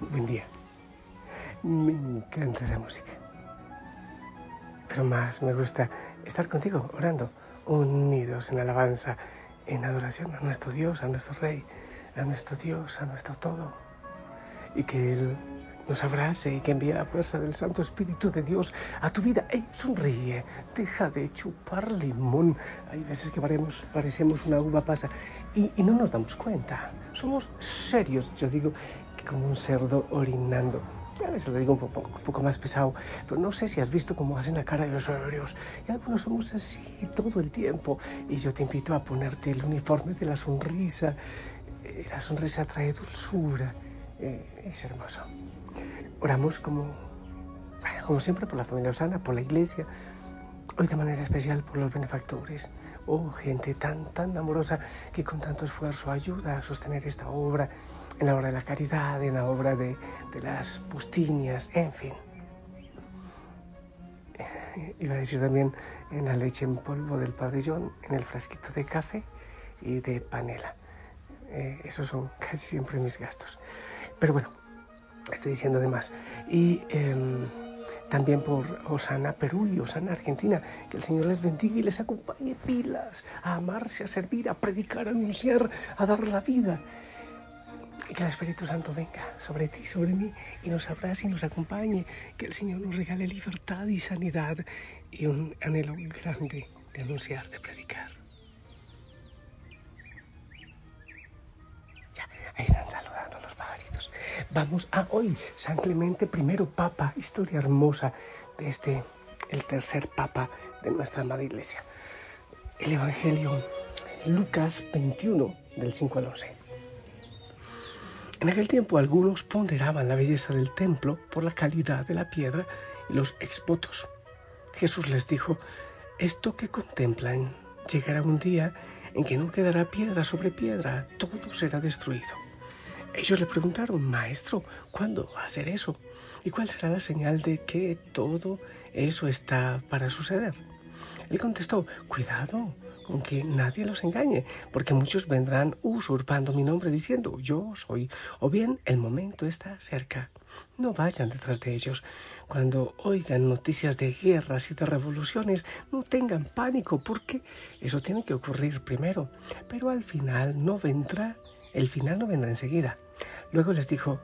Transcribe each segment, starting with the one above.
buen día. Me encanta esa música. Pero más me gusta estar contigo orando, unidos en alabanza, en adoración a nuestro Dios, a nuestro Rey, a nuestro Dios, a nuestro todo. Y que Él nos abrace y que envíe la fuerza del Santo Espíritu de Dios a tu vida. ¡Ey, sonríe! Deja de chupar limón. Hay veces que parecemos, parecemos una uva pasa y, y, no nos damos cuenta. Somos serios, yo digo, como un cerdo orinando. A veces lo digo un poco, un poco, más pesado, pero no sé si has visto cómo hacen la cara de los sobrios. Y algunos somos así todo el tiempo. Y yo te invito a ponerte el uniforme de la sonrisa. Eh, la sonrisa trae dulzura. Eh, es hermoso. Oramos como, como siempre por la familia Osana, por la iglesia, hoy de manera especial por los benefactores. Oh, gente tan, tan amorosa que con tanto esfuerzo ayuda a sostener esta obra, en la obra de la caridad, en la obra de, de las pustinias, en fin. Iba a decir también en la leche en polvo del pabellón, en el frasquito de café y de panela. Eh, esos son casi siempre mis gastos. Pero bueno, estoy diciendo de más. Y eh, también por Osana Perú y Osana Argentina. Que el Señor les bendiga y les acompañe pilas a amarse, a servir, a predicar, a anunciar, a dar la vida. Y que el Espíritu Santo venga sobre ti, sobre mí, y nos abrace y nos acompañe. Que el Señor nos regale libertad y sanidad y un anhelo grande de anunciar, de predicar. Ya, ahí están. Vamos a hoy, San Clemente I, Papa, historia hermosa de este, el tercer Papa de nuestra amada Iglesia. El Evangelio, Lucas 21, del 5 al 11. En aquel tiempo algunos ponderaban la belleza del templo por la calidad de la piedra y los exvotos. Jesús les dijo, esto que contemplan llegará un día en que no quedará piedra sobre piedra, todo será destruido. Ellos le preguntaron, Maestro, ¿cuándo va a ser eso? ¿Y cuál será la señal de que todo eso está para suceder? Él contestó, cuidado con que nadie los engañe, porque muchos vendrán usurpando mi nombre diciendo, yo soy, o bien el momento está cerca. No vayan detrás de ellos. Cuando oigan noticias de guerras y de revoluciones, no tengan pánico, porque eso tiene que ocurrir primero, pero al final no vendrá, el final no vendrá enseguida. Luego les dijo,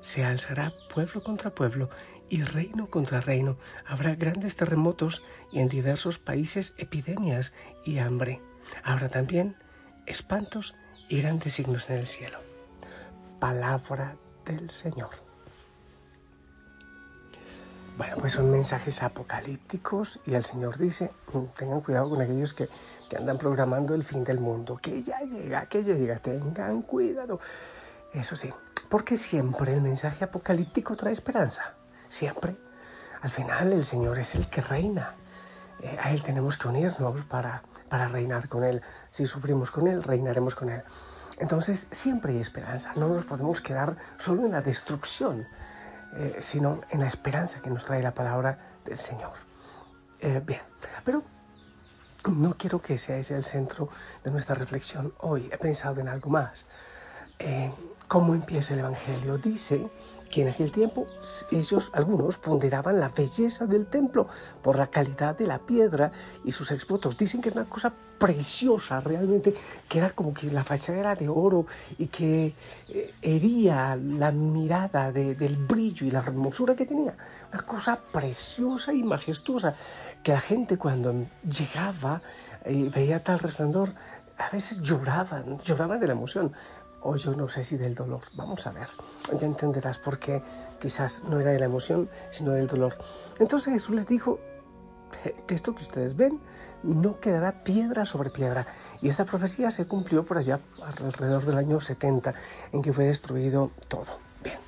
se alzará pueblo contra pueblo y reino contra reino. Habrá grandes terremotos y en diversos países epidemias y hambre. Habrá también espantos y grandes signos en el cielo. Palabra del Señor. Bueno, pues son mensajes apocalípticos y el Señor dice, tengan cuidado con aquellos que, que andan programando el fin del mundo, que ya llega, que ya llega, tengan cuidado. Eso sí, porque siempre el mensaje apocalíptico trae esperanza. Siempre. Al final el Señor es el que reina. Eh, a Él tenemos que unirnos para, para reinar con Él. Si sufrimos con Él, reinaremos con Él. Entonces siempre hay esperanza. No nos podemos quedar solo en la destrucción, eh, sino en la esperanza que nos trae la palabra del Señor. Eh, bien, pero no quiero que sea ese el centro de nuestra reflexión hoy. He pensado en algo más. Eh, ¿Cómo empieza el Evangelio? Dice que en aquel tiempo ellos, algunos, ponderaban la belleza del templo por la calidad de la piedra y sus exvotos. Dicen que era una cosa preciosa realmente, que era como que la fachada era de oro y que eh, hería la mirada del brillo y la hermosura que tenía. Una cosa preciosa y majestuosa, que la gente cuando llegaba y veía tal resplandor, a veces lloraban, lloraban de la emoción o yo no sé si del dolor. Vamos a ver, ya entenderás por qué quizás no era de la emoción, sino del dolor. Entonces Jesús les dijo que esto que ustedes ven no quedará piedra sobre piedra. Y esta profecía se cumplió por allá alrededor del año 70, en que fue destruido todo. Bien.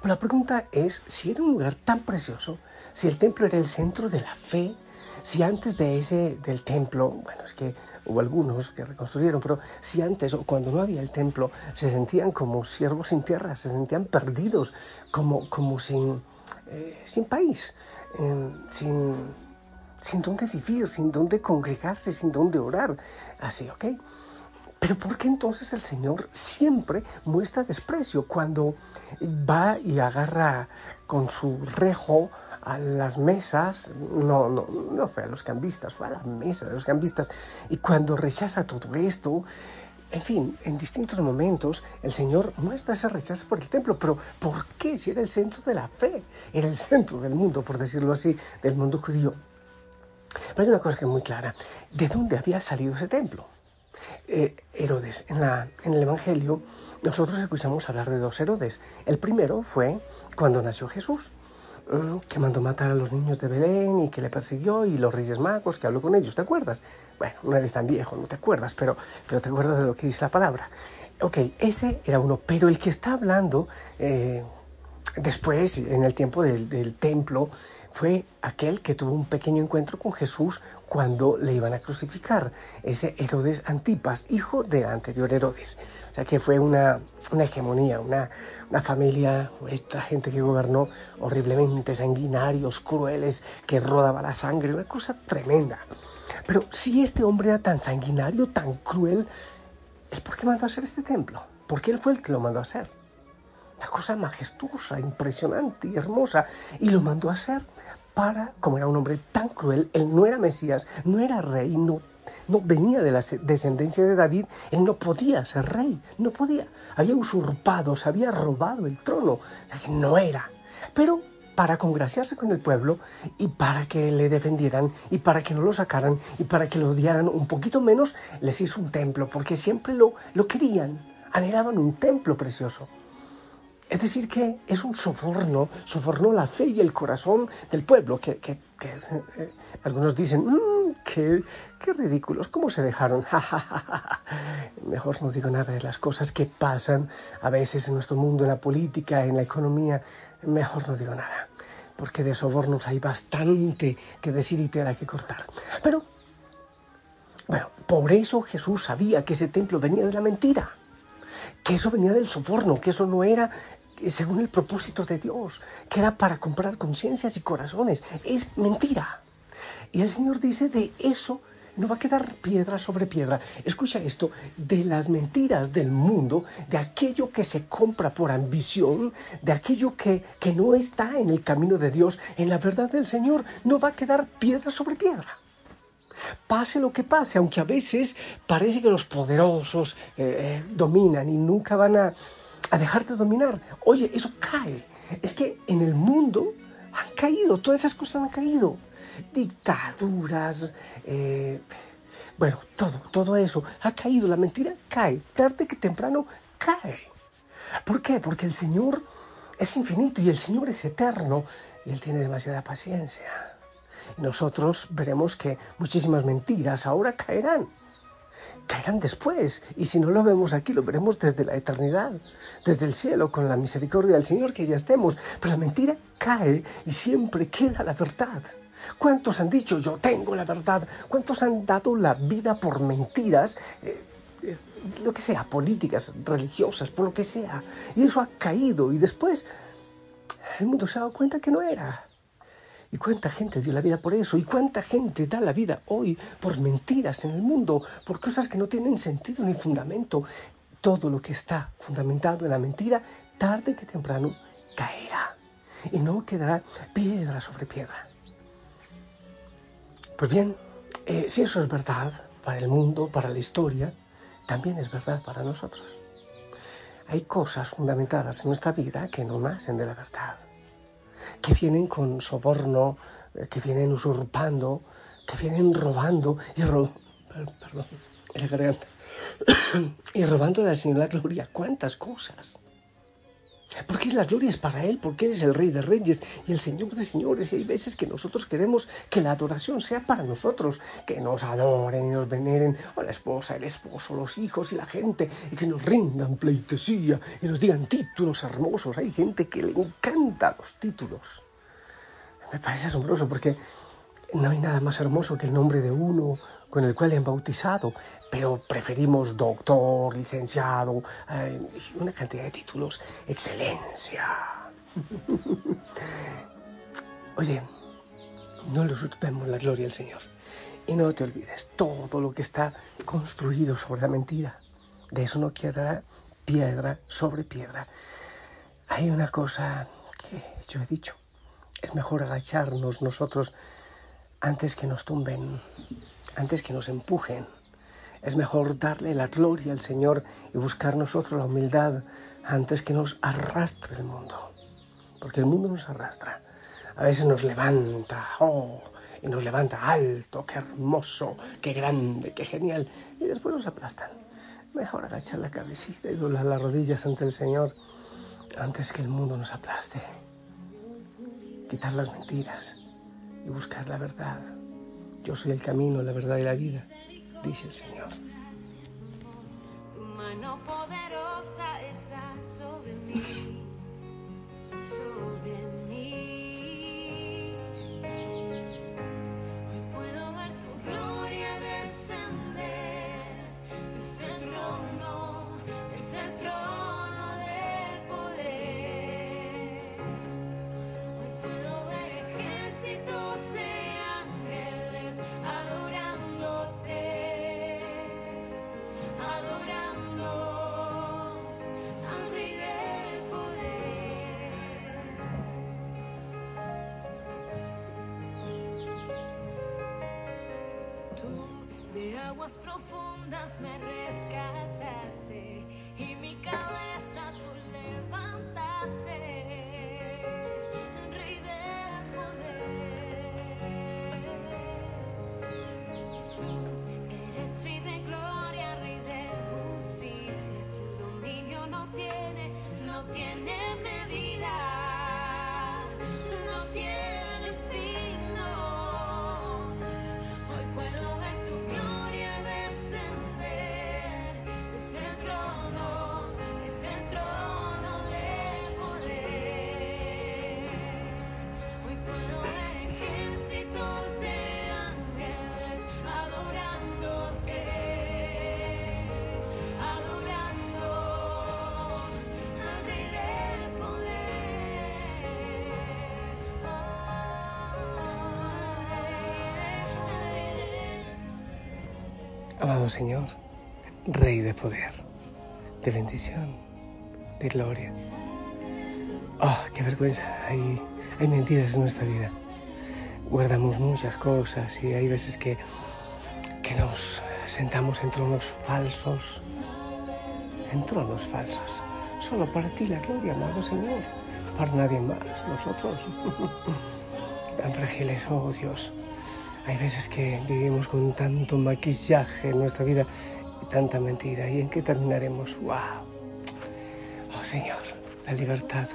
Pero la pregunta es si era un lugar tan precioso, si el templo era el centro de la fe, si antes de ese del templo, bueno, es que hubo algunos que reconstruyeron, pero si antes o cuando no había el templo se sentían como siervos sin tierra, se sentían perdidos, como, como sin, eh, sin país, eh, sin, sin dónde vivir, sin dónde congregarse, sin dónde orar. Así, ¿ok? Pero ¿por qué entonces el Señor siempre muestra desprecio cuando va y agarra con su rejo a las mesas, no, no, no fue a los cambistas, fue a la mesa de los cambistas, y cuando rechaza todo esto, en fin, en distintos momentos el Señor muestra ese rechazo por el templo, pero ¿por qué? Si era el centro de la fe, era el centro del mundo, por decirlo así, del mundo judío. Pero hay una cosa que es muy clara, ¿de dónde había salido ese templo? Eh, Herodes, en, la, en el Evangelio nosotros escuchamos hablar de dos Herodes. El primero fue cuando nació Jesús. Mm, que mandó matar a los niños de Belén y que le persiguió y los reyes magos que habló con ellos, ¿te acuerdas? Bueno, no eres tan viejo, no te acuerdas, pero, pero te acuerdas de lo que dice la palabra. Ok, ese era uno, pero el que está hablando eh, después, en el tiempo del, del templo, fue aquel que tuvo un pequeño encuentro con Jesús cuando le iban a crucificar, ese Herodes Antipas, hijo del anterior Herodes. O sea que fue una, una hegemonía, una, una familia, esta gente que gobernó horriblemente, sanguinarios, crueles, que rodaba la sangre, una cosa tremenda. Pero si este hombre era tan sanguinario, tan cruel, ¿es por qué mandó a hacer este templo? Porque él fue el que lo mandó a hacer. Una cosa majestuosa, impresionante y hermosa. Y lo mandó a hacer para, como era un hombre tan cruel, él no era Mesías, no era rey, no, no venía de la descendencia de David, él no podía ser rey, no podía. Había usurpado, se había robado el trono, o sea que no era. Pero para congraciarse con el pueblo y para que le defendieran y para que no lo sacaran y para que lo odiaran un poquito menos, les hizo un templo, porque siempre lo, lo querían, anhelaban un templo precioso. Es decir, que es un soborno, sobornó la fe y el corazón del pueblo, que, eh, algunos dicen, mmm, qué, ridículos, ¿cómo se dejaron? Mejor no digo nada de las cosas que pasan a veces en nuestro mundo, en la política, en la economía, mejor no digo nada, porque de sobornos hay bastante que decir y tela que cortar. Pero, bueno, por eso Jesús sabía que ese templo venía de la mentira que eso venía del soborno, que eso no era según el propósito de Dios, que era para comprar conciencias y corazones. Es mentira. Y el Señor dice, de eso no va a quedar piedra sobre piedra. Escucha esto, de las mentiras del mundo, de aquello que se compra por ambición, de aquello que, que no está en el camino de Dios, en la verdad del Señor, no va a quedar piedra sobre piedra. Pase lo que pase, aunque a veces parece que los poderosos eh, eh, dominan y nunca van a, a dejar de dominar. Oye, eso cae. Es que en el mundo han caído, todas esas cosas han caído. Dictaduras, eh, bueno, todo, todo eso ha caído. La mentira cae, tarde que temprano cae. ¿Por qué? Porque el Señor es infinito y el Señor es eterno y Él tiene demasiada paciencia. Y nosotros veremos que muchísimas mentiras ahora caerán caerán después. Y si no lo vemos aquí, lo veremos desde la eternidad, desde el cielo, con la misericordia del Señor que ya estemos. Pero la mentira cae y siempre queda la verdad. ¿Cuántos han dicho yo tengo la verdad? ¿Cuántos han dado la vida por mentiras? Eh, eh, lo que sea, políticas, religiosas, por lo que sea. Y eso ha caído y después el mundo se ha dado cuenta que no era. ¿Y cuánta gente dio la vida por eso? ¿Y cuánta gente da la vida hoy por mentiras en el mundo, por cosas que no tienen sentido ni fundamento? Todo lo que está fundamentado en la mentira, tarde que temprano, caerá. Y no quedará piedra sobre piedra. Pues bien, eh, si eso es verdad para el mundo, para la historia, también es verdad para nosotros. Hay cosas fundamentadas en nuestra vida que no nacen de la verdad que vienen con soborno, eh, que vienen usurpando, que vienen robando y ro perdón, garganta, y robando de la Señor la gloria. ¿Cuántas cosas? Porque la gloria es para Él, porque Él es el Rey de Reyes y el Señor de Señores. Y hay veces que nosotros queremos que la adoración sea para nosotros, que nos adoren y nos veneren, o la esposa, el esposo, los hijos y la gente, y que nos rindan pleitesía y nos digan títulos hermosos. Hay gente que le encanta los títulos. Me parece asombroso porque no hay nada más hermoso que el nombre de uno con el cual han bautizado, pero preferimos doctor, licenciado, eh, una cantidad de títulos, excelencia. Oye, no le usurpemos la gloria al Señor. Y no te olvides, todo lo que está construido sobre la mentira, De eso no quedará piedra sobre piedra. Hay una cosa que yo he dicho. Es mejor agacharnos nosotros antes que nos tumben, antes que nos empujen. Es mejor darle la gloria al Señor y buscar nosotros la humildad antes que nos arrastre el mundo. Porque el mundo nos arrastra. A veces nos levanta, oh, y nos levanta alto, qué hermoso, qué grande, qué genial. Y después nos aplastan. Mejor agachar la cabecita y doblar las rodillas ante el Señor antes que el mundo nos aplaste. Quitar las mentiras y buscar la verdad. Yo soy el camino, la verdad y la vida, dice el Señor. aguas Amado Señor, Rey de poder, de bendición, de gloria. Oh, qué vergüenza. Hay, hay mentiras en nuestra vida. Guardamos muchas cosas y hay veces que, que nos sentamos en tronos falsos, en tronos falsos. Solo para ti la gloria, amado Señor. Para nadie más, nosotros. Tan frágiles, oh Dios. Hay veces que vivimos con tanto maquillaje en nuestra vida y tanta mentira. ¿Y en qué terminaremos? ¡Wow! Oh Señor, la libertad.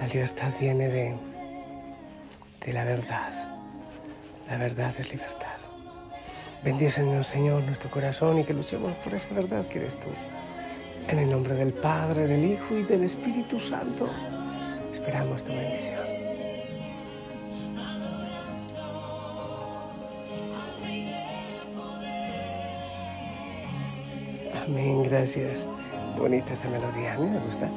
La libertad viene de, de la verdad. La verdad es libertad. Bendícenos, Señor, nuestro corazón y que luchemos por esa verdad que eres tú. En el nombre del Padre, del Hijo y del Espíritu Santo, esperamos tu bendición. Amén, gracias. Bonita esta melodía, a mí me gusta.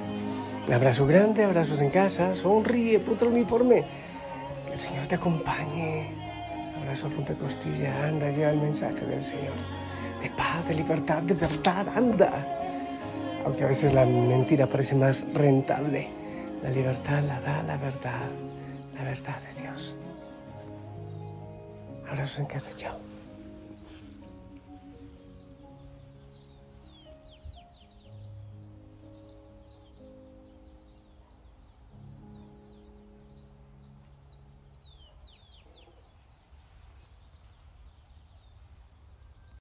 abrazo grande, abrazos en casa, sonríe, puto uniforme. Que el Señor te acompañe. Abrazo rompe costilla, anda, lleva el mensaje del Señor. De paz, de libertad, de verdad, anda. Aunque a veces la mentira parece más rentable, la libertad la da la verdad, la verdad de Dios. Abrazos en casa, chao.